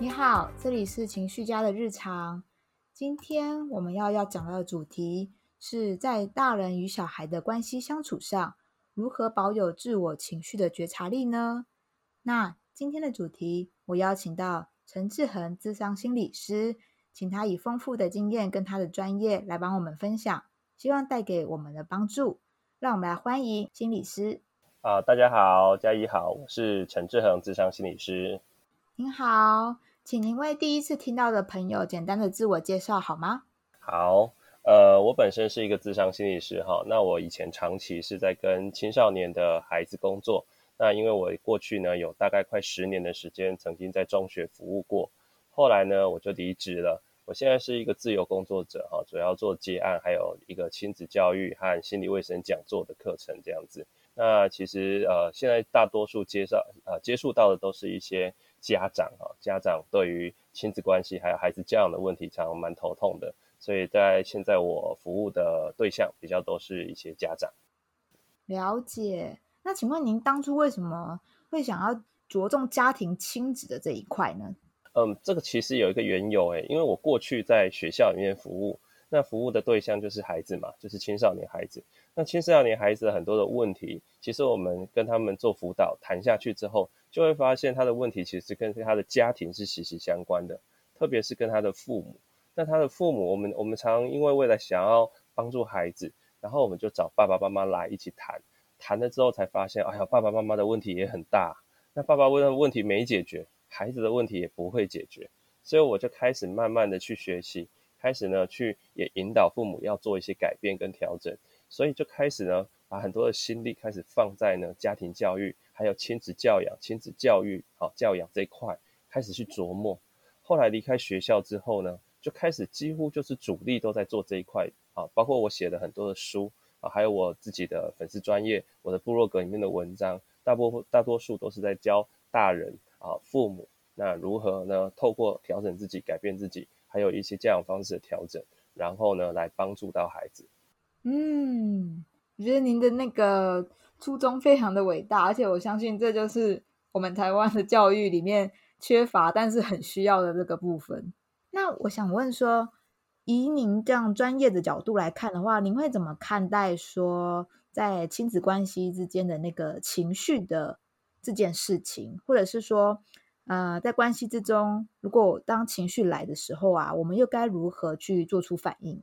你好，这里是情绪家的日常。今天我们要要讲到的主题是在大人与小孩的关系相处上，如何保有自我情绪的觉察力呢？那今天的主题，我邀请到陈志恒智商心理师，请他以丰富的经验跟他的专业来帮我们分享，希望带给我们的帮助。让我们来欢迎心理师。啊，大家好，嘉怡好，我是陈志恒智商心理师。您好，请您为第一次听到的朋友简单的自我介绍好吗？好，呃，我本身是一个智商心理师哈，那我以前长期是在跟青少年的孩子工作，那因为我过去呢有大概快十年的时间曾经在中学服务过，后来呢我就离职了，我现在是一个自由工作者哈，主要做接案，还有一个亲子教育和心理卫生讲座的课程这样子。那其实呃，现在大多数接受呃接触到的都是一些家长啊，家长对于亲子关系还有孩子教养的问题，常常蛮头痛的。所以在现在我服务的对象比较多是一些家长。了解。那请问您当初为什么会想要着重家庭亲子的这一块呢？嗯，这个其实有一个缘由诶，因为我过去在学校里面服务。那服务的对象就是孩子嘛，就是青少年孩子。那青少年孩子很多的问题，其实我们跟他们做辅导谈下去之后，就会发现他的问题其实跟他的家庭是息息相关的，特别是跟他的父母。那他的父母，我们我们常因为为了想要帮助孩子，然后我们就找爸爸妈妈来一起谈，谈了之后才发现，哎呀，爸爸妈妈的问题也很大。那爸爸问的问题没解决，孩子的问题也不会解决，所以我就开始慢慢的去学习。开始呢，去也引导父母要做一些改变跟调整，所以就开始呢，把很多的心力开始放在呢家庭教育，还有亲子教养、亲子教育、好教养这一块，开始去琢磨。后来离开学校之后呢，就开始几乎就是主力都在做这一块啊，包括我写的很多的书啊，还有我自己的粉丝专业，我的部落格里面的文章，大部大多数都是在教大人啊父母，那如何呢？透过调整自己，改变自己。还有一些教养方式的调整，然后呢，来帮助到孩子。嗯，我觉得您的那个初衷非常的伟大，而且我相信这就是我们台湾的教育里面缺乏但是很需要的这个部分。那我想问说，以您这样专业的角度来看的话，您会怎么看待说在亲子关系之间的那个情绪的这件事情，或者是说？呃，在关系之中，如果当情绪来的时候啊，我们又该如何去做出反应？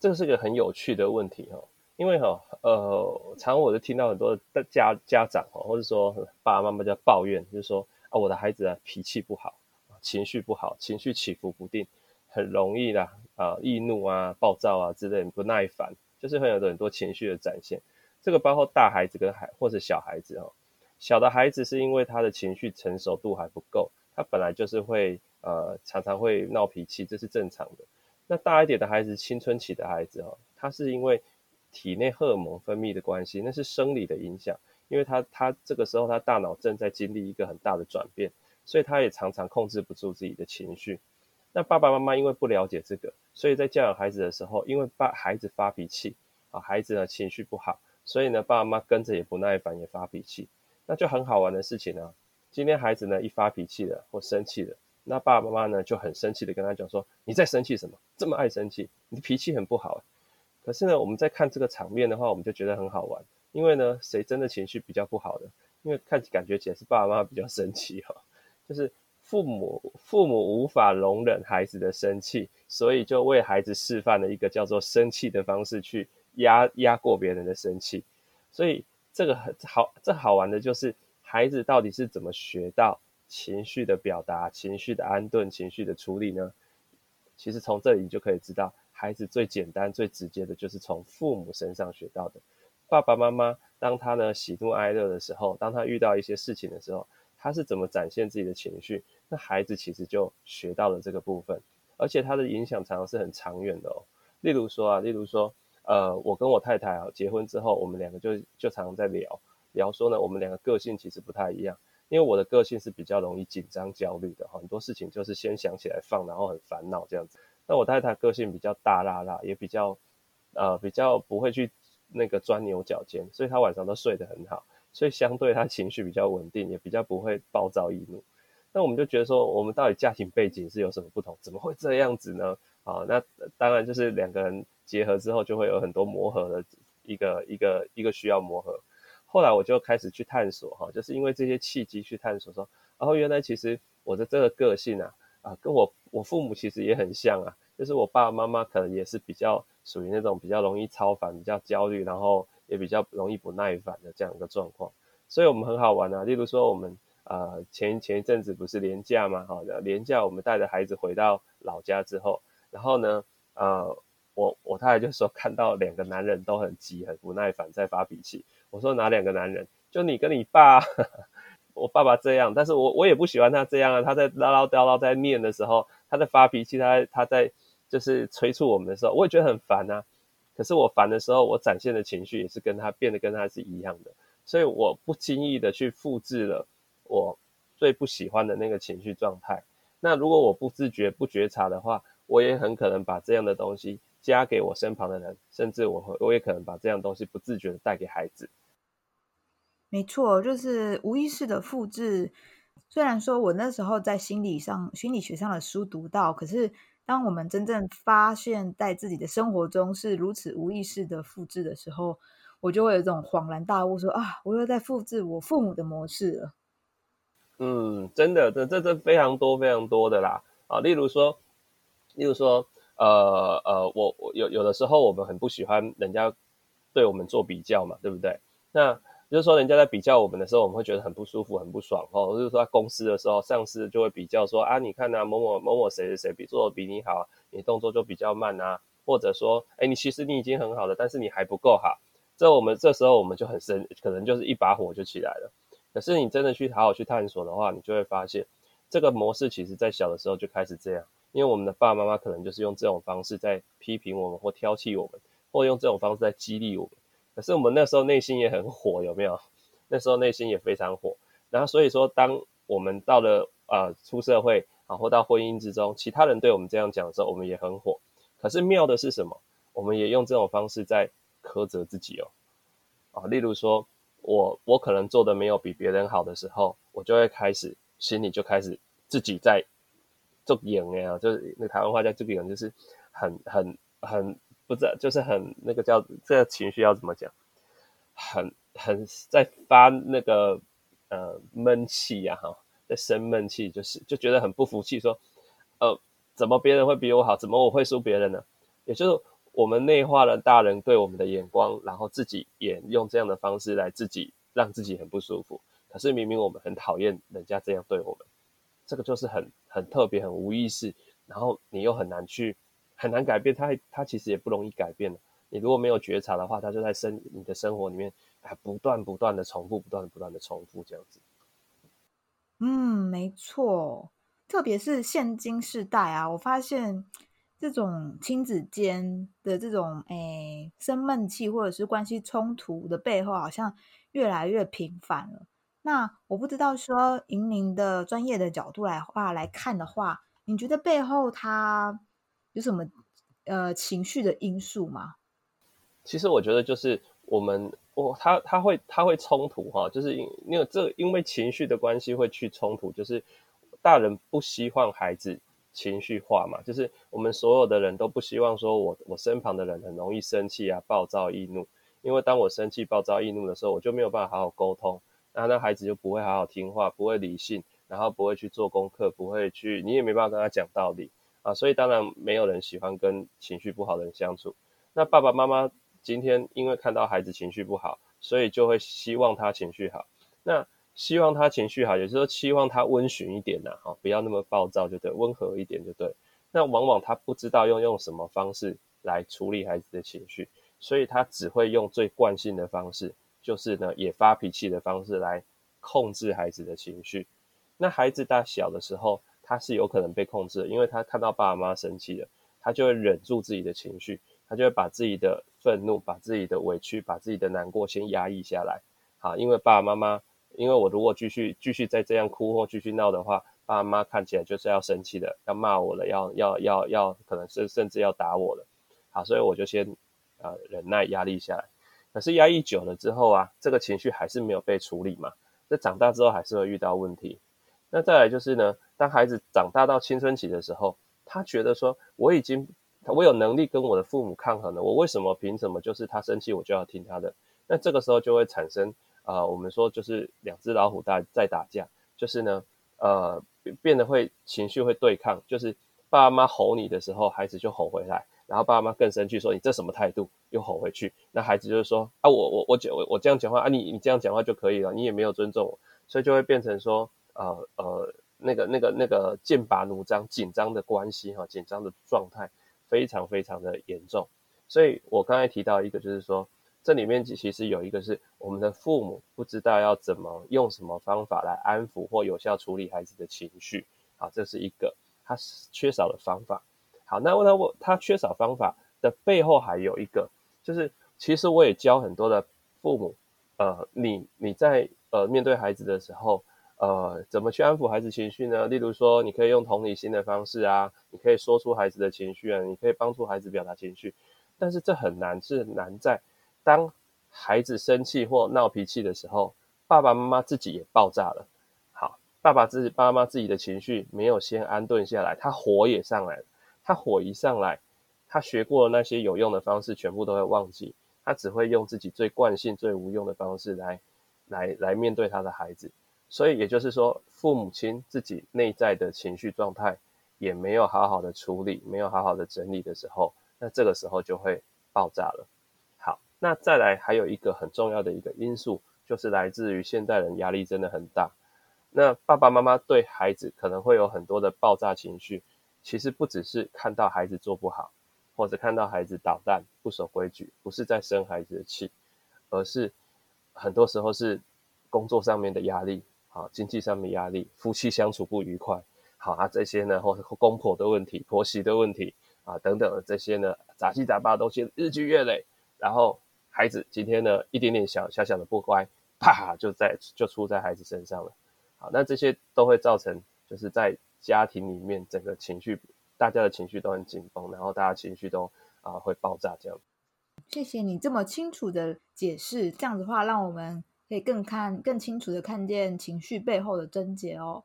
这是个很有趣的问题哈，因为哈，呃，常我就听到很多的家家长哈，或者说爸爸妈妈在抱怨，就是说啊，我的孩子啊脾气不好，情绪不好，情绪起伏不定，很容易啦啊，易怒啊，暴躁啊之类，不耐烦，就是会有很多情绪的展现。这个包括大孩子跟孩或者小孩子哈。小的孩子是因为他的情绪成熟度还不够，他本来就是会呃常常会闹脾气，这是正常的。那大一点的孩子，青春期的孩子哈，他是因为体内荷尔蒙分泌的关系，那是生理的影响，因为他他这个时候他大脑正在经历一个很大的转变，所以他也常常控制不住自己的情绪。那爸爸妈妈因为不了解这个，所以在教养孩子的时候，因为爸孩子发脾气啊，孩子呢情绪不好，所以呢爸爸妈妈跟着也不耐烦，也发脾气。那就很好玩的事情呢。今天孩子呢一发脾气了或生气了，那爸爸妈妈呢就很生气的跟他讲说：“你在生气什么？这么爱生气？你的脾气很不好。”可是呢，我们在看这个场面的话，我们就觉得很好玩，因为呢，谁真的情绪比较不好的？因为看感觉起来是爸爸妈妈比较生气哈，就是父母父母无法容忍孩子的生气，所以就为孩子示范了一个叫做生气的方式去压压过别人的生气，所以。这个很好，这好玩的就是孩子到底是怎么学到情绪的表达、情绪的安顿、情绪的处理呢？其实从这里就可以知道，孩子最简单、最直接的就是从父母身上学到的。爸爸妈妈当他呢喜怒哀乐的时候，当他遇到一些事情的时候，他是怎么展现自己的情绪？那孩子其实就学到了这个部分，而且他的影响常常是很长远的哦。例如说啊，例如说。呃，我跟我太太啊，结婚之后，我们两个就就常常在聊聊说呢，我们两个个性其实不太一样。因为我的个性是比较容易紧张、焦虑的，很多事情就是先想起来放，然后很烦恼这样子。那我太太个性比较大辣辣，也比较呃比较不会去那个钻牛角尖，所以她晚上都睡得很好，所以相对她情绪比较稳定，也比较不会暴躁易怒。那我们就觉得说，我们到底家庭背景是有什么不同？怎么会这样子呢？啊，那当然就是两个人结合之后，就会有很多磨合的一个一个一个需要磨合。后来我就开始去探索哈，就是因为这些契机去探索说，然后原来其实我的这个个性啊，啊，跟我我父母其实也很像啊，就是我爸爸妈妈可能也是比较属于那种比较容易超凡、比较焦虑，然后也比较容易不耐烦的这样一个状况。所以我们很好玩啊，例如说我们呃前前一阵子不是年假嘛，好的年假我们带着孩子回到老家之后。然后呢，呃，我我太太就说看到两个男人都很急、很不耐烦，在发脾气。我说哪两个男人？就你跟你爸，我爸爸这样，但是我我也不喜欢他这样啊。他在唠唠叨叨在念的时候，他在发脾气，他他在就是催促我们的时候，我也觉得很烦啊。可是我烦的时候，我展现的情绪也是跟他变得跟他是一样的，所以我不经意的去复制了我最不喜欢的那个情绪状态。那如果我不自觉、不觉察的话，我也很可能把这样的东西加给我身旁的人，甚至我会，我也可能把这样东西不自觉的带给孩子。没错，就是无意识的复制。虽然说我那时候在心理上、心理学上的书读到，可是当我们真正发现，在自己的生活中是如此无意识的复制的时候，我就会有一种恍然大悟，说啊，我又在复制我父母的模式了。嗯，真的，这这这非常多非常多的啦啊，例如说。例如说，呃呃，我我有有的时候我们很不喜欢人家对我们做比较嘛，对不对？那就是说，人家在比较我们的时候，我们会觉得很不舒服、很不爽哦。就是说，在公司的时候，上司就会比较说啊，你看呐，某某某某谁谁谁比做的比你好，你动作就比较慢啊，或者说，哎，你其实你已经很好了，但是你还不够好。这我们这时候我们就很生，可能就是一把火就起来了。可是你真的去好好去探索的话，你就会发现，这个模式其实在小的时候就开始这样。因为我们的爸爸妈妈可能就是用这种方式在批评我们，或挑剔我们，或用这种方式在激励我们。可是我们那时候内心也很火，有没有？那时候内心也非常火。然后所以说，当我们到了啊出社会啊，或到婚姻之中，其他人对我们这样讲的时候，我们也很火。可是妙的是什么？我们也用这种方式在苛责自己哦。啊，例如说我我可能做的没有比别人好的时候，我就会开始心里就开始自己在。做演啊，就是那台湾话叫这个，就是很很很不知道，就是很那个叫这个情绪要怎么讲，很很在发那个呃闷气呀哈，在生闷气，就是就觉得很不服气，说呃怎么别人会比我好，怎么我会输别人呢？也就是我们内化了大人对我们的眼光，然后自己也用这样的方式来自己让自己很不舒服。可是明明我们很讨厌人家这样对我们。这个就是很很特别、很无意识，然后你又很难去很难改变它，它其实也不容易改变。你如果没有觉察的话，它就在生你的生活里面，还不断不断的重复，不断不断的重复这样子。嗯，没错，特别是现今世代啊，我发现这种亲子间的这种诶生闷气或者是关系冲突的背后，好像越来越频繁了。那我不知道说，以您的专业的角度来话来看的话，你觉得背后它有什么呃情绪的因素吗？其实我觉得就是我们，我他他会他会冲突哈，就是因因为这因为情绪的关系会去冲突，就是大人不希望孩子情绪化嘛，就是我们所有的人都不希望说我我身旁的人很容易生气啊、暴躁易怒，因为当我生气、暴躁易怒的时候，我就没有办法好好沟通。那那孩子就不会好好听话，不会理性，然后不会去做功课，不会去，你也没办法跟他讲道理啊。所以当然没有人喜欢跟情绪不好的人相处。那爸爸妈妈今天因为看到孩子情绪不好，所以就会希望他情绪好。那希望他情绪好，也就是说期望他温驯一点呐，哈，不要那么暴躁就对，温和一点就对。那往往他不知道用用什么方式来处理孩子的情绪，所以他只会用最惯性的方式。就是呢，也发脾气的方式来控制孩子的情绪。那孩子大小的时候，他是有可能被控制的，因为他看到爸爸妈妈生气了，他就会忍住自己的情绪，他就会把自己的愤怒、把自己的委屈、把自己的难过先压抑下来。好，因为爸爸妈妈，因为我如果继续继续再这样哭或继续闹的话，爸爸妈妈看起来就是要生气的，要骂我了，要要要要，可能是甚至要打我了。好，所以我就先呃忍耐压力下来。可是压抑久了之后啊，这个情绪还是没有被处理嘛？这长大之后还是会遇到问题。那再来就是呢，当孩子长大到青春期的时候，他觉得说我已经我有能力跟我的父母抗衡了，我为什么凭什么就是他生气我就要听他的？那这个时候就会产生啊，我们说就是两只老虎在在打架，就是呢，呃，变得会情绪会对抗，就是爸妈吼你的时候，孩子就吼回来。然后爸妈更生气，说你这什么态度？又吼回去。那孩子就是说啊，我我我我我这样讲话啊，你你这样讲话就可以了，你也没有尊重我，所以就会变成说呃呃那个那个那个剑拔弩张、紧张的关系哈，紧张的状态非常非常的严重。所以我刚才提到一个，就是说这里面其实有一个是我们的父母不知道要怎么用什么方法来安抚或有效处理孩子的情绪，啊，这是一个他缺少的方法。好，那问他我他缺少方法的背后还有一个，就是其实我也教很多的父母，呃，你你在呃面对孩子的时候，呃，怎么去安抚孩子情绪呢？例如说，你可以用同理心的方式啊，你可以说出孩子的情绪啊，你可以帮助孩子表达情绪，但是这很难，是难在当孩子生气或闹脾气的时候，爸爸妈妈自己也爆炸了。好，爸爸自己爸妈自己的情绪没有先安顿下来，他火也上来了。他火一上来，他学过的那些有用的方式全部都会忘记，他只会用自己最惯性、最无用的方式来，来来面对他的孩子。所以也就是说，父母亲自己内在的情绪状态也没有好好的处理，没有好好的整理的时候，那这个时候就会爆炸了。好，那再来还有一个很重要的一个因素，就是来自于现代人压力真的很大。那爸爸妈妈对孩子可能会有很多的爆炸情绪。其实不只是看到孩子做不好，或者看到孩子捣蛋、不守规矩，不是在生孩子的气，而是很多时候是工作上面的压力，啊，经济上面压力，夫妻相处不愉快，好啊，这些呢，或公婆的问题、婆媳的问题啊等等的这些呢，杂七杂八的东西日积月累，然后孩子今天呢一点点小小小的不乖，啪就在就出在孩子身上了，好，那这些都会造成就是在。家庭里面整个情绪，大家的情绪都很紧绷，然后大家情绪都啊会爆炸这样。谢谢你这么清楚的解释，这样子话让我们可以更看更清楚的看见情绪背后的症结哦。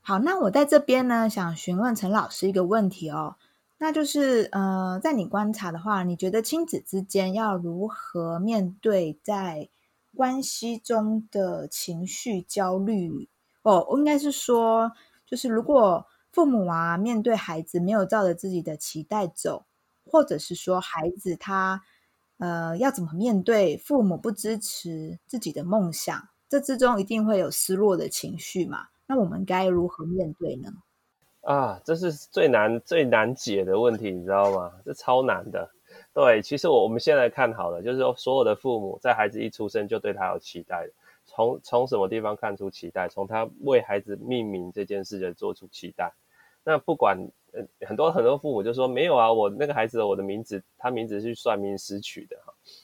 好，那我在这边呢，想询问陈老师一个问题哦，那就是呃，在你观察的话，你觉得亲子之间要如何面对在关系中的情绪焦虑？哦，应该是说。就是如果父母啊面对孩子没有照着自己的期待走，或者是说孩子他呃要怎么面对父母不支持自己的梦想，这之中一定会有失落的情绪嘛？那我们该如何面对呢？啊，这是最难最难解的问题，你知道吗？这超难的。对，其实我我们现在看好了，就是说所有的父母在孩子一出生就对他有期待的。从从什么地方看出期待？从他为孩子命名这件事就做出期待。那不管呃很多很多父母就说没有啊，我那个孩子我的名字，他名字是算命师取的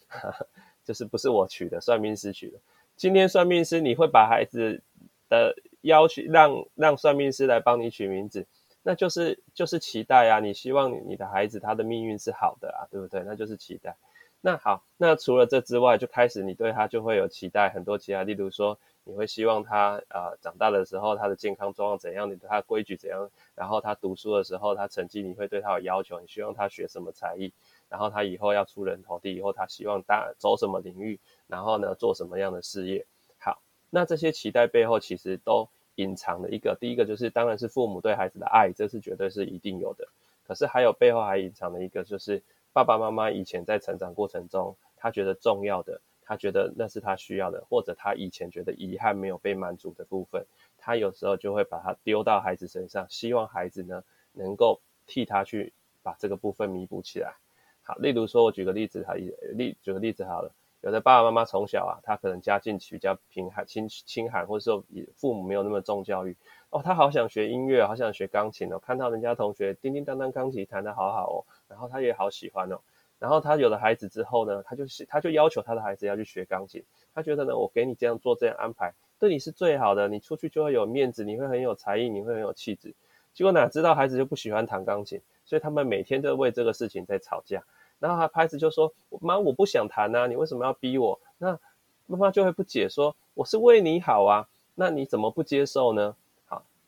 哈，就是不是我取的，算命师取的。今天算命师你会把孩子的要求让让算命师来帮你取名字，那就是就是期待啊，你希望你的孩子他的命运是好的啊，对不对？那就是期待。那好，那除了这之外，就开始你对他就会有期待，很多其他，例如说，你会希望他啊长大的时候他的健康状况怎样，你对他规矩怎样，然后他读书的时候他成绩你会对他有要求，你希望他学什么才艺，然后他以后要出人头地，以后他希望大走什么领域，然后呢做什么样的事业。好，那这些期待背后其实都隐藏了一个，第一个就是当然是父母对孩子的爱，这是绝对是一定有的，可是还有背后还隐藏了一个就是。爸爸妈妈以前在成长过程中，他觉得重要的，他觉得那是他需要的，或者他以前觉得遗憾没有被满足的部分，他有时候就会把它丢到孩子身上，希望孩子呢能够替他去把这个部分弥补起来。好，例如说，我举个例子，哈，例举个例子好了，有的爸爸妈妈从小啊，他可能家境比较贫寒、清清寒，或者说父母没有那么重教育，哦，他好想学音乐，好想学钢琴哦，看到人家同学叮叮当当钢琴弹得好好哦。然后他也好喜欢哦，然后他有了孩子之后呢，他就是他就要求他的孩子要去学钢琴，他觉得呢，我给你这样做这样安排，对你是最好的，你出去就会有面子，你会很有才艺，你会很有气质。结果哪知道孩子就不喜欢弹钢琴，所以他们每天都为这个事情在吵架。然后他孩子就说：“妈，我不想弹啊，你为什么要逼我？”那妈妈就会不解说：“我是为你好啊，那你怎么不接受呢？”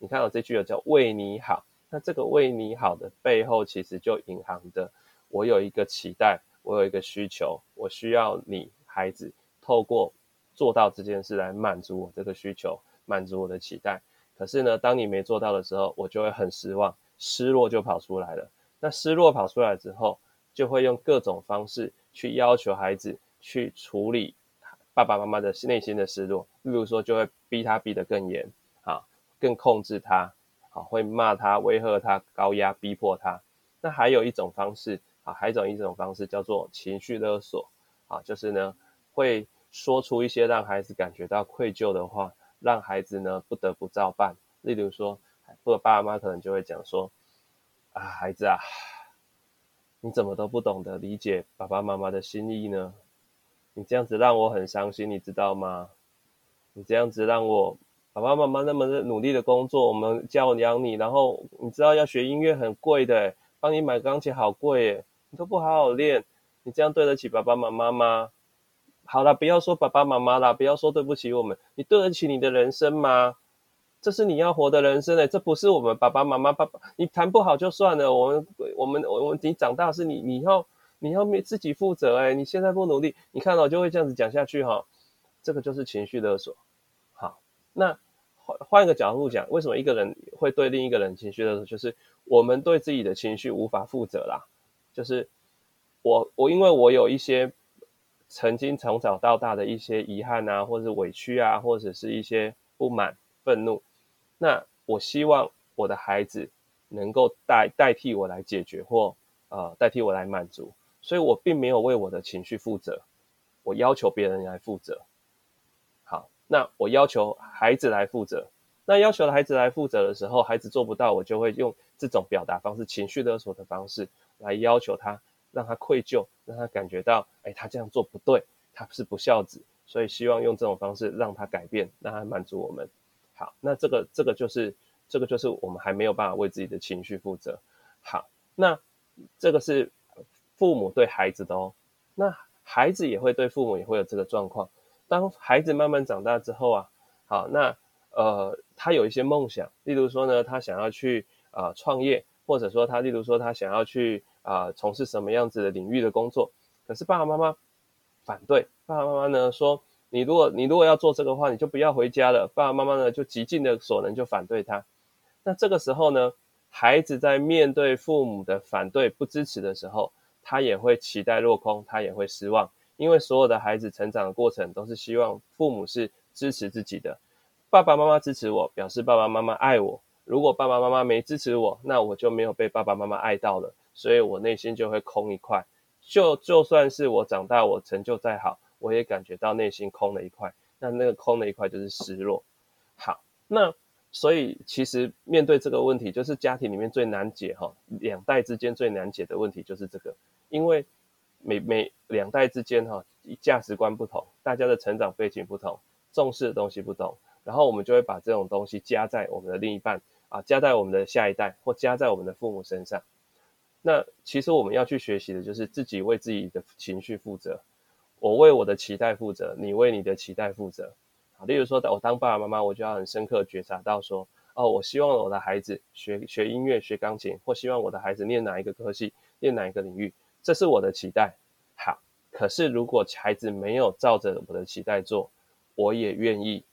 你看到这句有叫为你好，那这个为你好的背后，其实就隐含着我有一个期待，我有一个需求，我需要你孩子透过做到这件事来满足我这个需求，满足我的期待。可是呢，当你没做到的时候，我就会很失望，失落就跑出来了。那失落跑出来之后，就会用各种方式去要求孩子去处理爸爸妈妈的内心的失落，例如说就会逼他逼得更严，更控制他，啊，会骂他、威吓他、高压逼迫他。那还有一种方式，啊，还有一种一种方式叫做情绪勒索，啊，就是呢会说出一些让孩子感觉到愧疚的话，让孩子呢不得不照办。例如说，或者爸爸妈妈可能就会讲说，啊，孩子啊。你怎么都不懂得理解爸爸妈妈的心意呢？你这样子让我很伤心，你知道吗？你这样子让我爸爸妈妈那么努力的工作，我们教养你，然后你知道要学音乐很贵的，帮你买钢琴好贵耶，你都不好好练，你这样对得起爸爸妈妈吗？好了，不要说爸爸妈妈了，不要说对不起我们，你对得起你的人生吗？这是你要活的人生诶，这不是我们爸爸妈妈爸爸，你谈不好就算了。我们我们我们你长大是你你要你要自己负责诶，你现在不努力，你看到就会这样子讲下去哈。这个就是情绪勒索。那换换一个角度讲，为什么一个人会对另一个人情绪的时候？就是我们对自己的情绪无法负责啦。就是我我因为我有一些曾经从小到大的一些遗憾啊，或者委屈啊，或者是一些不满、愤怒。那我希望我的孩子能够代代替我来解决，或呃代替我来满足，所以我并没有为我的情绪负责，我要求别人来负责。那我要求孩子来负责。那要求孩子来负责的时候，孩子做不到，我就会用这种表达方式，情绪勒索的方式来要求他，让他愧疚，让他感觉到，哎，他这样做不对，他是不孝子，所以希望用这种方式让他改变，让他满足我们。好，那这个这个就是这个就是我们还没有办法为自己的情绪负责。好，那这个是父母对孩子的哦。那孩子也会对父母也会有这个状况。当孩子慢慢长大之后啊，好，那呃他有一些梦想，例如说呢，他想要去啊创业，或者说他例如说他想要去啊从事什么样子的领域的工作，可是爸爸妈妈反对，爸爸妈妈呢说。你如果你如果要做这个话，你就不要回家了。爸爸妈妈呢，就极尽的所能就反对他。那这个时候呢，孩子在面对父母的反对、不支持的时候，他也会期待落空，他也会失望。因为所有的孩子成长的过程都是希望父母是支持自己的。爸爸妈妈支持我，表示爸爸妈妈爱我。如果爸爸妈妈没支持我，那我就没有被爸爸妈妈爱到了，所以我内心就会空一块。就就算是我长大，我成就再好。我也感觉到内心空了一块，那那个空的一块就是失落。好，那所以其实面对这个问题，就是家庭里面最难解哈，两代之间最难解的问题就是这个，因为每每两代之间哈，价值观不同，大家的成长背景不同，重视的东西不同，然后我们就会把这种东西加在我们的另一半啊，加在我们的下一代，或加在我们的父母身上。那其实我们要去学习的就是自己为自己的情绪负责。我为我的期待负责，你为你的期待负责。啊，例如说，我当爸爸妈妈，我就要很深刻觉察到说，哦，我希望我的孩子学学音乐、学钢琴，或希望我的孩子念哪一个科系、念哪一个领域，这是我的期待。好，可是如果孩子没有照着我的期待做，我也愿意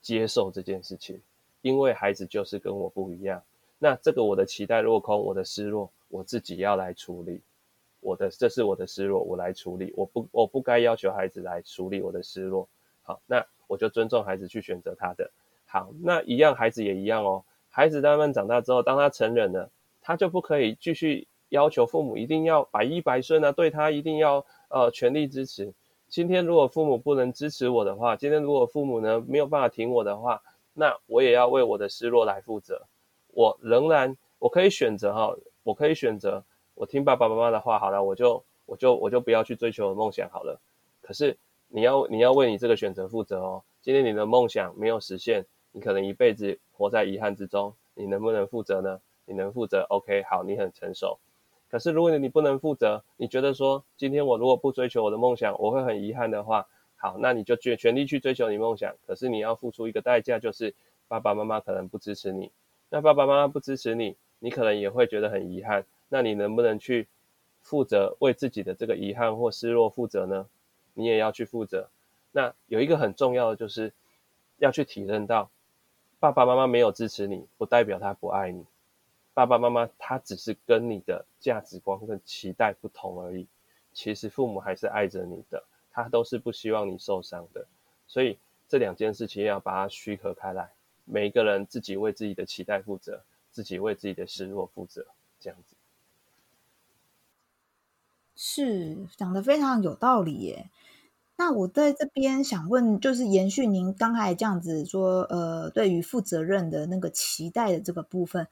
接受这件事情，因为孩子就是跟我不一样。那这个我的期待落空，我的失落，我自己要来处理。我的这是我的失落，我来处理。我不我不该要求孩子来处理我的失落。好，那我就尊重孩子去选择他的。好，那一样孩子也一样哦。孩子慢慢长大之后，当他成人了，他就不可以继续要求父母一定要百依百顺啊，对他一定要呃全力支持。今天如果父母不能支持我的话，今天如果父母呢没有办法挺我的话，那我也要为我的失落来负责。我仍然我可以选择哈，我可以选择。我听爸爸妈妈的话，好了，我就我就我就不要去追求梦想好了。可是你要你要为你这个选择负责哦。今天你的梦想没有实现，你可能一辈子活在遗憾之中。你能不能负责呢？你能负责？OK，好，你很成熟。可是如果你不能负责，你觉得说今天我如果不追求我的梦想，我会很遗憾的话，好，那你就全全力去追求你梦想。可是你要付出一个代价，就是爸爸妈妈可能不支持你，那爸爸妈妈不支持你，你可能也会觉得很遗憾。那你能不能去负责为自己的这个遗憾或失落负责呢？你也要去负责。那有一个很重要的，就是要去体认到，爸爸妈妈没有支持你，不代表他不爱你。爸爸妈妈他只是跟你的价值观跟期待不同而已。其实父母还是爱着你的，他都是不希望你受伤的。所以这两件事情要把它区隔开来。每一个人自己为自己的期待负责，自己为自己的失落负责，这样子。是讲的非常有道理耶。那我在这边想问，就是延续您刚才这样子说，呃，对于负责任的那个期待的这个部分，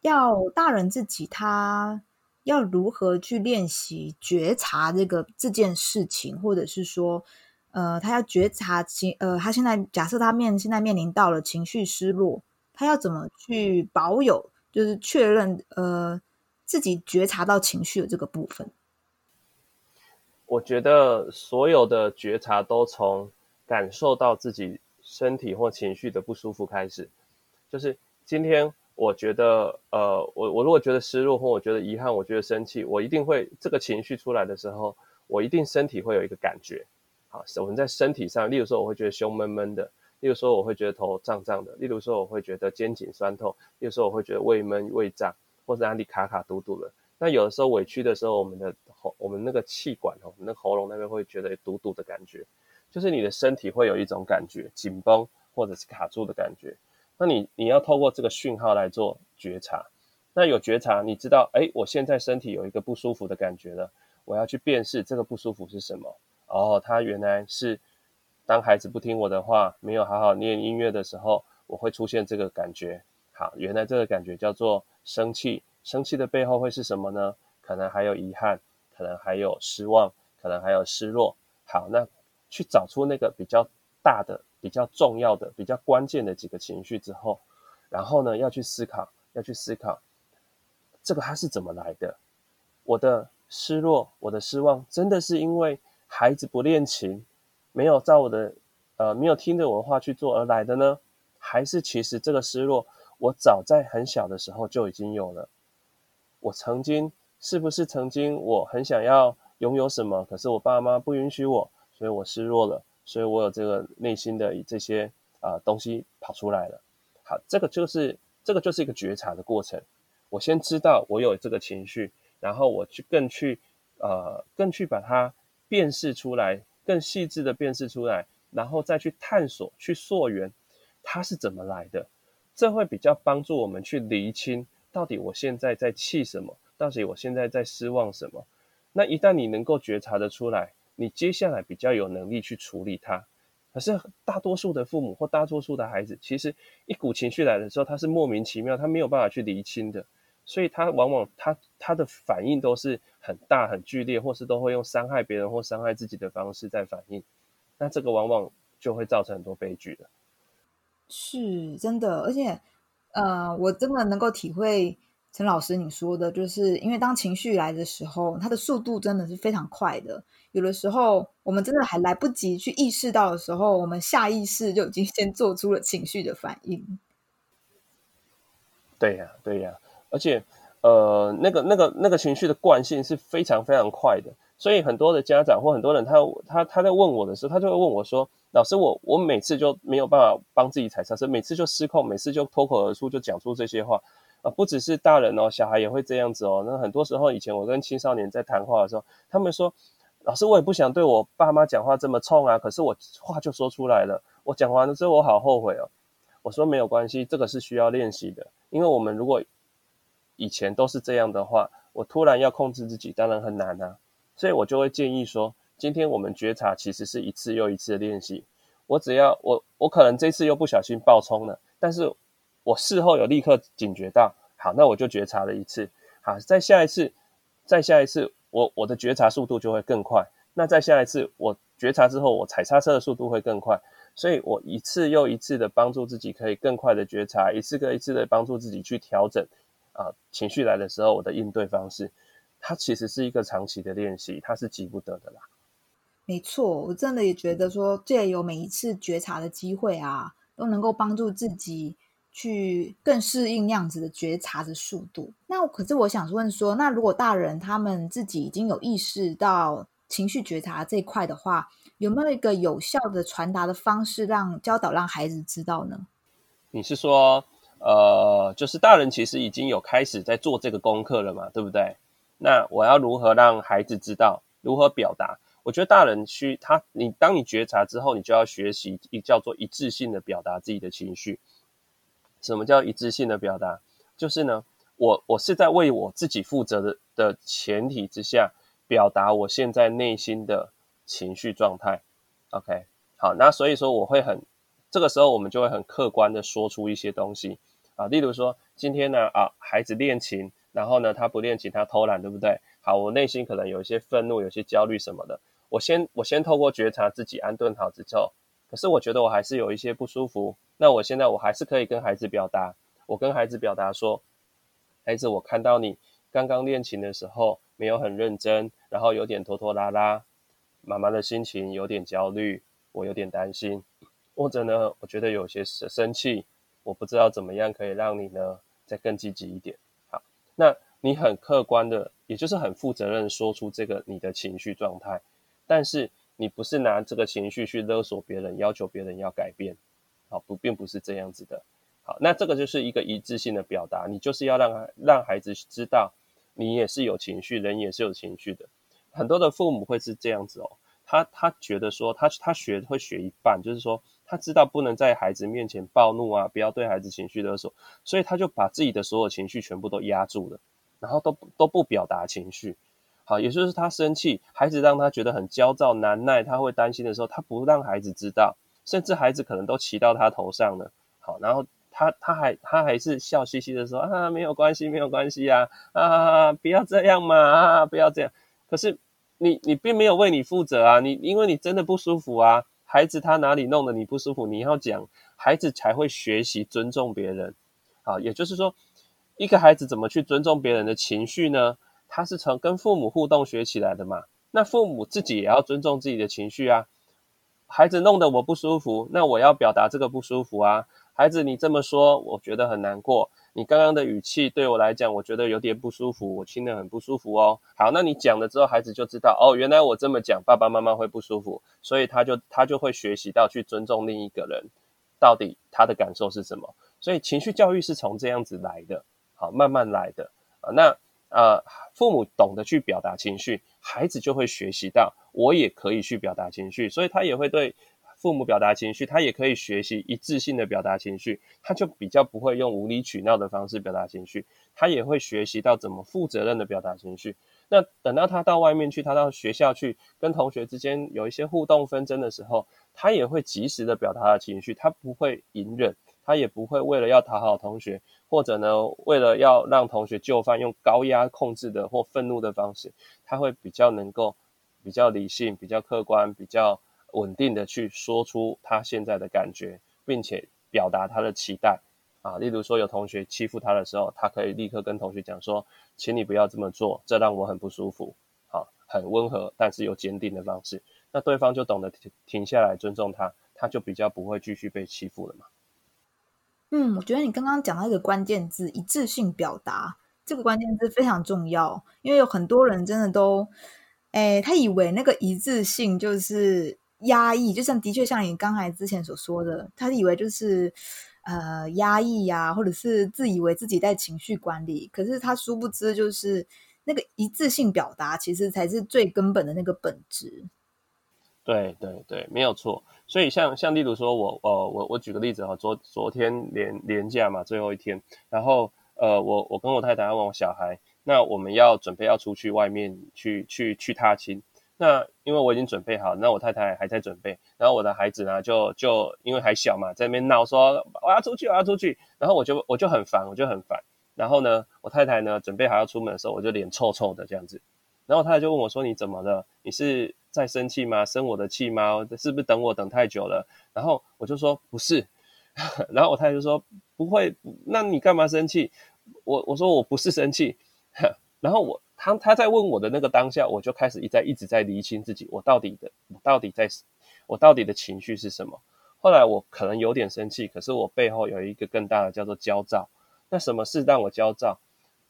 要大人自己他要如何去练习觉察这个这件事情，或者是说，呃，他要觉察情，呃，他现在假设他面现在面临到了情绪失落，他要怎么去保有，就是确认，呃，自己觉察到情绪的这个部分。我觉得所有的觉察都从感受到自己身体或情绪的不舒服开始。就是今天，我觉得，呃，我我如果觉得失落或我觉得遗憾，我觉得生气，我一定会这个情绪出来的时候，我一定身体会有一个感觉。好，我们在身体上，例如说我会觉得胸闷闷的，例如说我会觉得头胀胀的，例如说我会觉得肩颈酸痛，例如说我会觉得胃闷胃胀，或者哪里卡卡堵堵的。那有的时候委屈的时候，我们的喉，我们那个气管哦，那喉咙那边会觉得堵堵的感觉，就是你的身体会有一种感觉，紧绷或者是卡住的感觉。那你你要透过这个讯号来做觉察。那有觉察，你知道，哎，我现在身体有一个不舒服的感觉了，我要去辨识这个不舒服是什么。哦，它原来是当孩子不听我的话，没有好好念音乐的时候，我会出现这个感觉。好，原来这个感觉叫做生气。生气的背后会是什么呢？可能还有遗憾，可能还有失望，可能还有失落。好，那去找出那个比较大的、比较重要的、比较关键的几个情绪之后，然后呢，要去思考，要去思考这个它是怎么来的？我的失落，我的失望，真的是因为孩子不练琴，没有照我的呃，没有听着我的话去做而来的呢？还是其实这个失落，我早在很小的时候就已经有了？我曾经是不是曾经我很想要拥有什么，可是我爸妈不允许我，所以我失落了，所以我有这个内心的这些啊东西跑出来了。好，这个就是这个就是一个觉察的过程。我先知道我有这个情绪，然后我去更去呃更去把它辨识出来，更细致的辨识出来，然后再去探索去溯源它是怎么来的，这会比较帮助我们去厘清。到底我现在在气什么？到底我现在在失望什么？那一旦你能够觉察的出来，你接下来比较有能力去处理它。可是大多数的父母或大多数的孩子，其实一股情绪来的时候，他是莫名其妙，他没有办法去厘清的，所以他往往他他的反应都是很大很剧烈，或是都会用伤害别人或伤害自己的方式在反应。那这个往往就会造成很多悲剧的。是真的，而且。呃，我真的能够体会陈老师你说的，就是因为当情绪来的时候，它的速度真的是非常快的。有的时候，我们真的还来不及去意识到的时候，我们下意识就已经先做出了情绪的反应。对呀，对呀，而且，呃，那个、那个、那个情绪的惯性是非常非常快的。所以很多的家长或很多人，他他他在问我的时候，他就会问我说：“老师，我我每次就没有办法帮自己踩刹车，每次就失控，每次就脱口而出就讲出这些话啊！不只是大人哦，小孩也会这样子哦。那很多时候以前我跟青少年在谈话的时候，他们说：老师，我也不想对我爸妈讲话这么冲啊，可是我话就说出来了。我讲完了之后，我好后悔哦。我说没有关系，这个是需要练习的，因为我们如果以前都是这样的话，我突然要控制自己，当然很难啊。”所以我就会建议说，今天我们觉察其实是一次又一次的练习。我只要我我可能这次又不小心爆冲了，但是我事后有立刻警觉到，好，那我就觉察了一次。好，再下一次，再下一次，我我的觉察速度就会更快。那再下一次，我觉察之后，我踩刹车的速度会更快。所以我一次又一次的帮助自己，可以更快的觉察，一次又一次的帮助自己去调整啊情绪来的时候我的应对方式。它其实是一个长期的练习，它是急不得的啦。没错，我真的也觉得说，借有每一次觉察的机会啊，都能够帮助自己去更适应那样子的觉察的速度。那可是我想问说，那如果大人他们自己已经有意识到情绪觉察这一块的话，有没有一个有效的传达的方式，让教导让孩子知道呢？你是说，呃，就是大人其实已经有开始在做这个功课了嘛，对不对？那我要如何让孩子知道如何表达？我觉得大人需他，你当你觉察之后，你就要学习一叫做一致性的表达自己的情绪。什么叫一致性的表达？就是呢，我我是在为我自己负责的的前提之下，表达我现在内心的情绪状态。OK，好，那所以说我会很，这个时候我们就会很客观的说出一些东西啊，例如说今天呢啊，孩子练琴，然后呢他不练琴，他偷懒，对不对？好，我内心可能有一些愤怒，有些焦虑什么的。我先我先透过觉察自己安顿好之后，可是我觉得我还是有一些不舒服。那我现在我还是可以跟孩子表达，我跟孩子表达说，孩子，我看到你刚刚练琴的时候没有很认真，然后有点拖拖拉拉，妈妈的心情有点焦虑，我有点担心，或者呢，我觉得有些生生气，我不知道怎么样可以让你呢再更积极一点。好，那你很客观的，也就是很负责任说出这个你的情绪状态。但是你不是拿这个情绪去勒索别人，要求别人要改变，好不，并不是这样子的。好，那这个就是一个一致性的表达，你就是要让让孩子知道，你也是有情绪，人也是有情绪的。很多的父母会是这样子哦，他他觉得说，他他学会学一半，就是说他知道不能在孩子面前暴怒啊，不要对孩子情绪勒索，所以他就把自己的所有情绪全部都压住了，然后都都不表达情绪。好，也就是他生气，孩子让他觉得很焦躁难耐，他会担心的时候，他不让孩子知道，甚至孩子可能都骑到他头上了。好，然后他他还他还是笑嘻嘻的说啊，没有关系，没有关系呀，啊，不要这样嘛，啊，不要这样。可是你你并没有为你负责啊，你因为你真的不舒服啊，孩子他哪里弄得你不舒服，你要讲，孩子才会学习尊重别人。好，也就是说，一个孩子怎么去尊重别人的情绪呢？他是从跟父母互动学起来的嘛？那父母自己也要尊重自己的情绪啊。孩子弄得我不舒服，那我要表达这个不舒服啊。孩子，你这么说，我觉得很难过。你刚刚的语气对我来讲，我觉得有点不舒服，我听得很不舒服哦。好，那你讲了之后，孩子就知道哦，原来我这么讲，爸爸妈妈会不舒服，所以他就他就会学习到去尊重另一个人，到底他的感受是什么。所以情绪教育是从这样子来的，好，慢慢来的啊。那。呃，父母懂得去表达情绪，孩子就会学习到我也可以去表达情绪，所以他也会对父母表达情绪，他也可以学习一致性的表达情绪，他就比较不会用无理取闹的方式表达情绪，他也会学习到怎么负责任的表达情绪。那等到他到外面去，他到学校去跟同学之间有一些互动纷争的时候，他也会及时的表达他的情绪，他不会隐忍，他也不会为了要讨好同学。或者呢，为了要让同学就范，用高压控制的或愤怒的方式，他会比较能够比较理性、比较客观、比较稳定的去说出他现在的感觉，并且表达他的期待啊。例如说，有同学欺负他的时候，他可以立刻跟同学讲说：“请你不要这么做，这让我很不舒服。”啊，很温和但是有坚定的方式，那对方就懂得停停下来尊重他，他就比较不会继续被欺负了嘛。嗯，我觉得你刚刚讲到一个关键字“一致性表达”，这个关键字非常重要，因为有很多人真的都，哎，他以为那个一致性就是压抑，就像的确像你刚才之前所说的，他以为就是呃压抑呀，或者是自以为自己在情绪管理，可是他殊不知，就是那个一致性表达，其实才是最根本的那个本质。对对对，没有错。所以像像例如说，我呃我我举个例子哈，昨昨天连连假嘛，最后一天，然后呃我我跟我太太问我小孩，那我们要准备要出去外面去去去踏青，那因为我已经准备好，那我太太还在准备，然后我的孩子呢就就因为还小嘛，在那边闹说我要出去我要出去，然后我就我就很烦，我就很烦，然后呢我太太呢准备好要出门的时候，我就脸臭臭的这样子，然后太太就问我说你怎么了？你是？在生气吗？生我的气吗？是不是等我等太久了？然后我就说不是，然后我太太就说不会，那你干嘛生气？我我说我不是生气，然后我他他在问我的那个当下，我就开始一在一直在厘清自己，我到底的我到底在我到底的情绪是什么？后来我可能有点生气，可是我背后有一个更大的叫做焦躁。那什么是让我焦躁？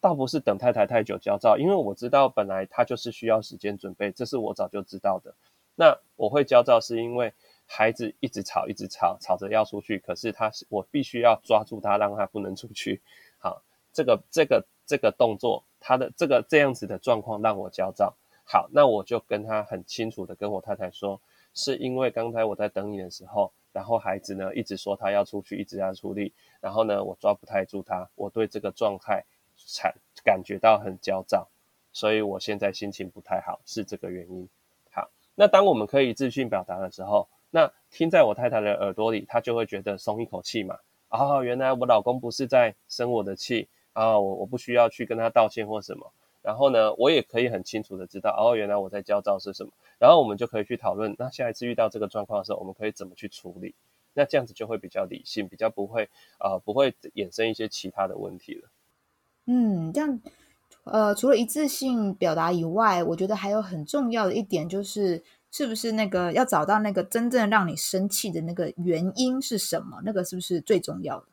倒不是等太太太久焦躁，因为我知道本来她就是需要时间准备，这是我早就知道的。那我会焦躁是因为孩子一直吵，一直吵，吵着要出去，可是他是我必须要抓住他，让他不能出去。好，这个这个这个动作，他的这个这样子的状况让我焦躁。好，那我就跟他很清楚的跟我太太说，是因为刚才我在等你的时候。然后孩子呢，一直说他要出去，一直要出力。然后呢，我抓不太住他，我对这个状态产感觉到很焦躁，所以我现在心情不太好，是这个原因。好，那当我们可以自信表达的时候，那听在我太太的耳朵里，她就会觉得松一口气嘛。啊，原来我老公不是在生我的气啊，我我不需要去跟他道歉或什么。然后呢，我也可以很清楚的知道，哦，原来我在焦躁是什么。然后我们就可以去讨论，那下一次遇到这个状况的时候，我们可以怎么去处理？那这样子就会比较理性，比较不会啊，不会衍生一些其他的问题了。嗯，这样，呃，除了一次性表达以外，我觉得还有很重要的一点就是，是不是那个要找到那个真正让你生气的那个原因是什么？那个是不是最重要的？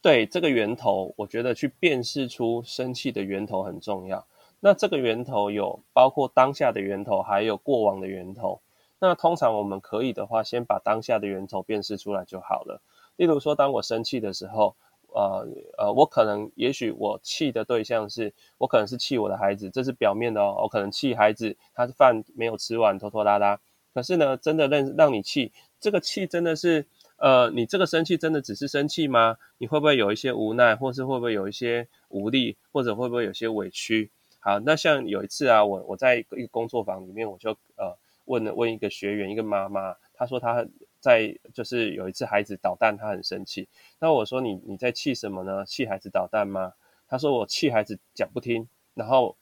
对，这个源头，我觉得去辨识出生气的源头很重要。那这个源头有包括当下的源头，还有过往的源头。那通常我们可以的话，先把当下的源头辨识出来就好了。例如说，当我生气的时候，呃呃，我可能也许我气的对象是我可能是气我的孩子，这是表面的哦。我可能气孩子，他的饭没有吃完，拖拖拉拉。可是呢，真的让让你气，这个气真的是，呃，你这个生气真的只是生气吗？你会不会有一些无奈，或是会不会有一些无力，或者会不会有些委屈？好，那像有一次啊，我我在一个工作坊里面，我就呃问了问一个学员，一个妈妈，她说她在就是有一次孩子捣蛋，他很生气。那我说你你在气什么呢？气孩子捣蛋吗？他说我气孩子讲不听。然后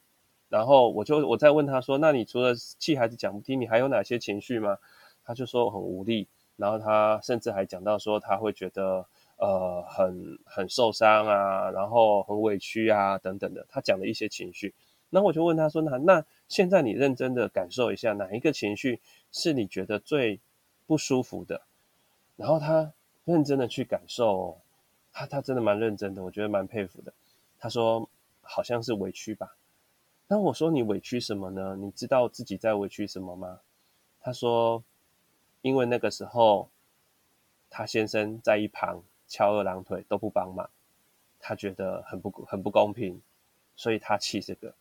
然后我就我再问他说，那你除了气孩子讲不听，你还有哪些情绪吗？他就说很无力。然后他甚至还讲到说，他会觉得呃很很受伤啊，然后很委屈啊等等的，他讲了一些情绪。那我就问他说：“那那现在你认真的感受一下，哪一个情绪是你觉得最不舒服的？”然后他认真的去感受，他他真的蛮认真的，我觉得蛮佩服的。他说：“好像是委屈吧。”那我说：“你委屈什么呢？你知道自己在委屈什么吗？”他说：“因为那个时候他先生在一旁翘二郎腿都不帮忙，他觉得很不很不公平，所以他气这个。”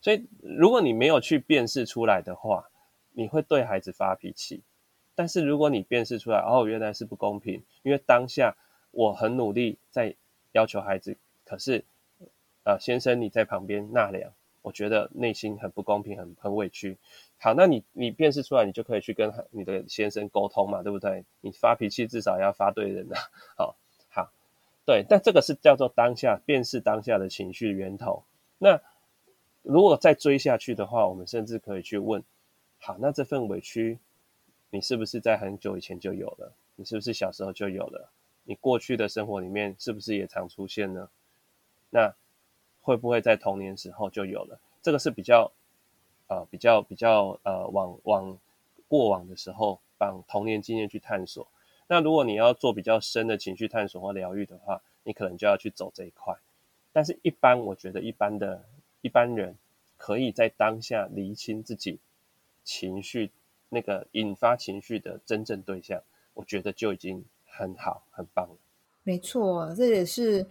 所以，如果你没有去辨识出来的话，你会对孩子发脾气。但是，如果你辨识出来，哦，原来是不公平，因为当下我很努力在要求孩子，可是，呃，先生你在旁边纳凉，我觉得内心很不公平，很很委屈。好，那你你辨识出来，你就可以去跟你的先生沟通嘛，对不对？你发脾气至少要发对人啊。好，好，对，但这个是叫做当下辨识当下的情绪源头。那。如果再追下去的话，我们甚至可以去问：好，那这份委屈，你是不是在很久以前就有了？你是不是小时候就有了？你过去的生活里面是不是也常出现呢？那会不会在童年时候就有了？这个是比较，呃，比较比较呃，往往过往的时候，把童年经验去探索。那如果你要做比较深的情绪探索或疗愈的话，你可能就要去走这一块。但是，一般我觉得一般的。一般人可以在当下厘清自己情绪那个引发情绪的真正对象，我觉得就已经很好很棒了。没错，这也是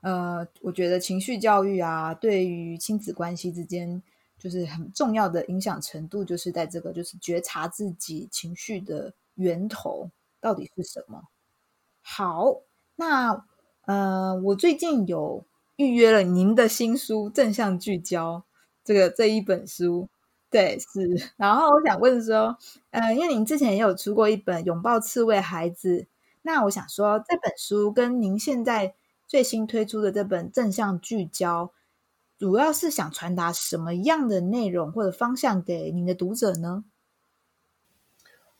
呃，我觉得情绪教育啊，对于亲子关系之间就是很重要的影响程度，就是在这个就是觉察自己情绪的源头到底是什么。好，那呃，我最近有。预约了您的新书《正向聚焦》这个这一本书，对是。然后我想问说，呃，因为您之前也有出过一本《拥抱刺猬孩子》，那我想说，这本书跟您现在最新推出的这本《正向聚焦》，主要是想传达什么样的内容或者方向给您的读者呢？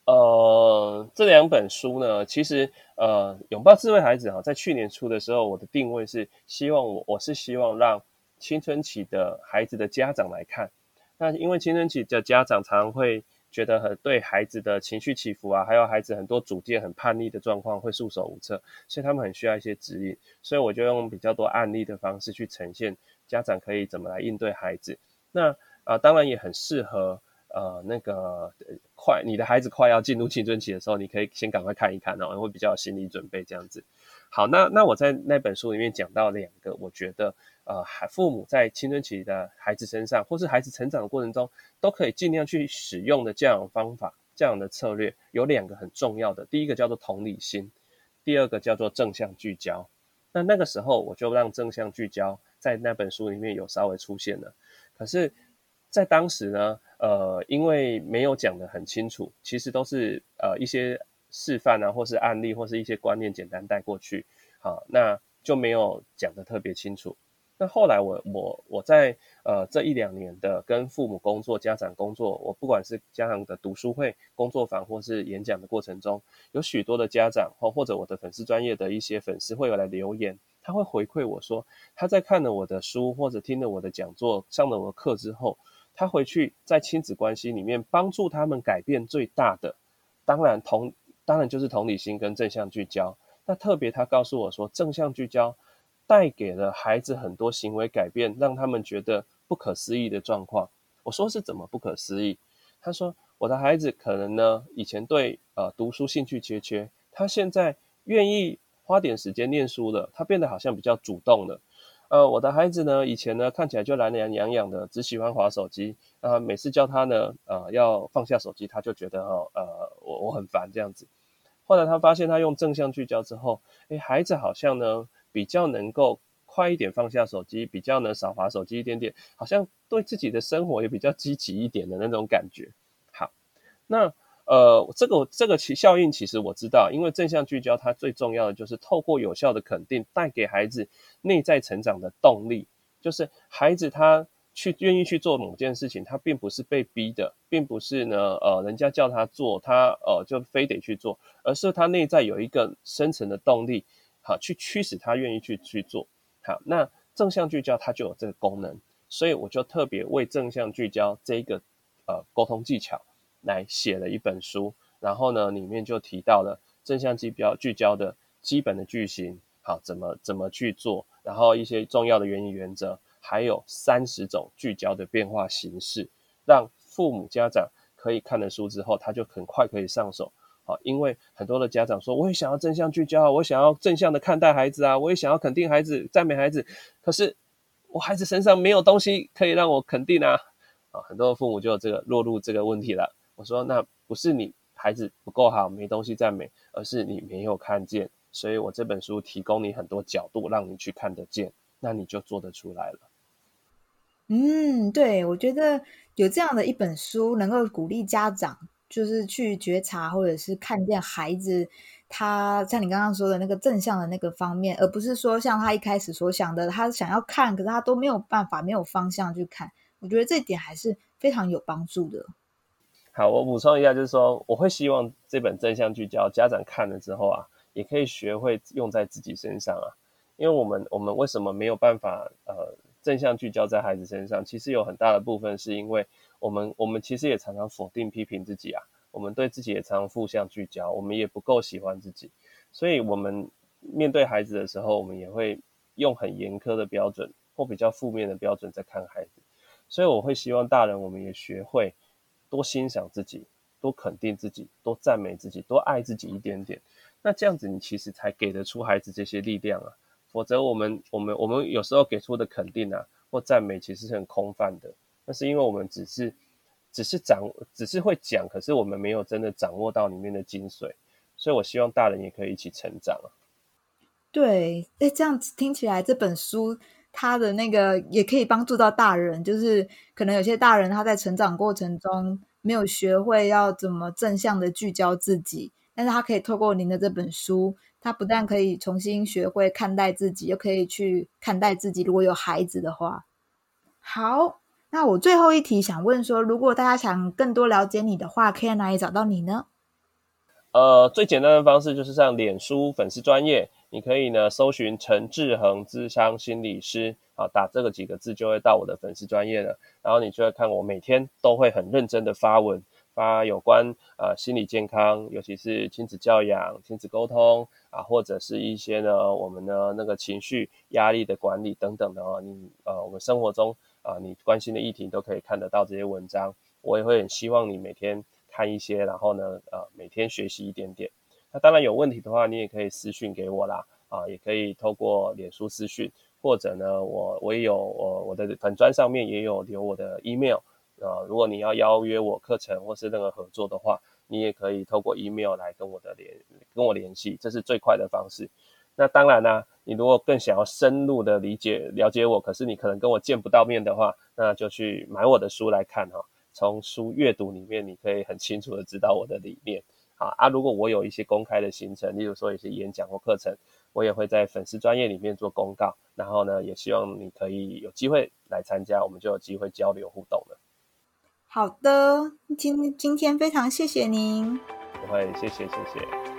呃，这两本书呢，其实呃，拥抱刺猬孩子哈，在去年出的时候，我的定位是希望我我是希望让青春期的孩子的家长来看。那因为青春期的家长常会觉得很对孩子的情绪起伏啊，还有孩子很多主见很叛逆的状况会束手无策，所以他们很需要一些指引。所以我就用比较多案例的方式去呈现家长可以怎么来应对孩子。那啊，当然也很适合呃那个快你的孩子快要进入青春期的时候，你可以先赶快看一看，然后会比较有心理准备这样子。好，那那我在那本书里面讲到两个，我觉得。呃，孩父母在青春期的孩子身上，或是孩子成长的过程中，都可以尽量去使用的教养方法、教养的策略，有两个很重要的。第一个叫做同理心，第二个叫做正向聚焦。那那个时候，我就让正向聚焦在那本书里面有稍微出现了。可是，在当时呢，呃，因为没有讲得很清楚，其实都是呃一些示范啊，或是案例，或是一些观念简单带过去，好，那就没有讲得特别清楚。那后来我我我在呃这一两年的跟父母工作、家长工作，我不管是家长的读书会、工作坊或是演讲的过程中，有许多的家长或或者我的粉丝专业的一些粉丝会有来留言，他会回馈我说，他在看了我的书或者听了我的讲座、上了我的课之后，他回去在亲子关系里面帮助他们改变最大的，当然同当然就是同理心跟正向聚焦。那特别他告诉我说，正向聚焦。带给了孩子很多行为改变，让他们觉得不可思议的状况。我说是怎么不可思议？他说我的孩子可能呢，以前对呃读书兴趣缺缺，他现在愿意花点时间念书了，他变得好像比较主动了。呃，我的孩子呢，以前呢看起来就懒懒洋洋的，只喜欢划手机。啊，每次叫他呢，呃，要放下手机，他就觉得哦，呃，我我很烦这样子。后来他发现他用正向聚焦之后，诶，孩子好像呢。比较能够快一点放下手机，比较能少滑手机一点点，好像对自己的生活也比较积极一点的那种感觉。好，那呃，这个这个其效应其实我知道，因为正向聚焦它最重要的就是透过有效的肯定，带给孩子内在成长的动力。就是孩子他去愿意去做某件事情，他并不是被逼的，并不是呢呃人家叫他做，他呃就非得去做，而是他内在有一个深层的动力。好，去驱使他愿意去去做。好，那正向聚焦它就有这个功能，所以我就特别为正向聚焦这一个呃沟通技巧来写了一本书。然后呢，里面就提到了正向聚焦聚焦的基本的句型，好，怎么怎么去做，然后一些重要的原因原则，还有三十种聚焦的变化形式，让父母家长可以看了书之后，他就很快可以上手。啊，因为很多的家长说，我也想要正向聚焦，我想要正向的看待孩子啊，我也想要肯定孩子、赞美孩子，可是我孩子身上没有东西可以让我肯定啊。啊，很多的父母就有这个落入这个问题了。我说，那不是你孩子不够好，没东西赞美，而是你没有看见。所以我这本书提供你很多角度，让你去看得见，那你就做得出来了。嗯，对，我觉得有这样的一本书，能够鼓励家长。就是去觉察，或者是看见孩子，他像你刚刚说的那个正向的那个方面，而不是说像他一开始所想的，他想要看，可是他都没有办法，没有方向去看。我觉得这点还是非常有帮助的。好，我补充一下，就是说，我会希望这本正向聚焦，家长看了之后啊，也可以学会用在自己身上啊。因为我们，我们为什么没有办法呃正向聚焦在孩子身上？其实有很大的部分是因为。我们我们其实也常常否定批评自己啊，我们对自己也常常负向聚焦，我们也不够喜欢自己，所以我们面对孩子的时候，我们也会用很严苛的标准或比较负面的标准在看孩子，所以我会希望大人我们也学会多欣赏自己，多肯定自己，多赞美自己，多爱自己一点点，那这样子你其实才给得出孩子这些力量啊，否则我们我们我们有时候给出的肯定啊或赞美其实是很空泛的。那是因为我们只是，只是掌，只是会讲，可是我们没有真的掌握到里面的精髓，所以我希望大人也可以一起成长啊对，哎，这样听起来这本书它的那个也可以帮助到大人，就是可能有些大人他在成长过程中没有学会要怎么正向的聚焦自己，但是他可以透过您的这本书，他不但可以重新学会看待自己，又可以去看待自己。如果有孩子的话，好。那我最后一题想问说，如果大家想更多了解你的话，可以在哪里找到你呢？呃，最简单的方式就是上脸书粉丝专业，你可以呢搜寻陈志恒智商心理师，啊，打这个几个字就会到我的粉丝专业了。然后你就会看我每天都会很认真的发文，发有关呃心理健康，尤其是亲子教养、亲子沟通啊，或者是一些呢我们的那个情绪压力的管理等等的哦，你呃我们生活中啊你关心的议题都可以看得到这些文章。我也会很希望你每天看一些，然后呢呃每天学习一点点。那当然有问题的话，你也可以私讯给我啦，啊也可以透过脸书私讯。或者呢，我我也有我我的粉砖上面也有留我的 email 啊，如果你要邀约我课程或是任何合作的话，你也可以透过 email 来跟我的联跟我联系，这是最快的方式。那当然呢，你如果更想要深入的理解了解我，可是你可能跟我见不到面的话，那就去买我的书来看哈。从书阅读里面，你可以很清楚的知道我的理念。啊啊！如果我有一些公开的行程，例如说一些演讲或课程，我也会在粉丝专业里面做公告。然后呢，也希望你可以有机会来参加，我们就有机会交流互动了。好的，今今天非常谢谢您。不会，谢谢谢谢。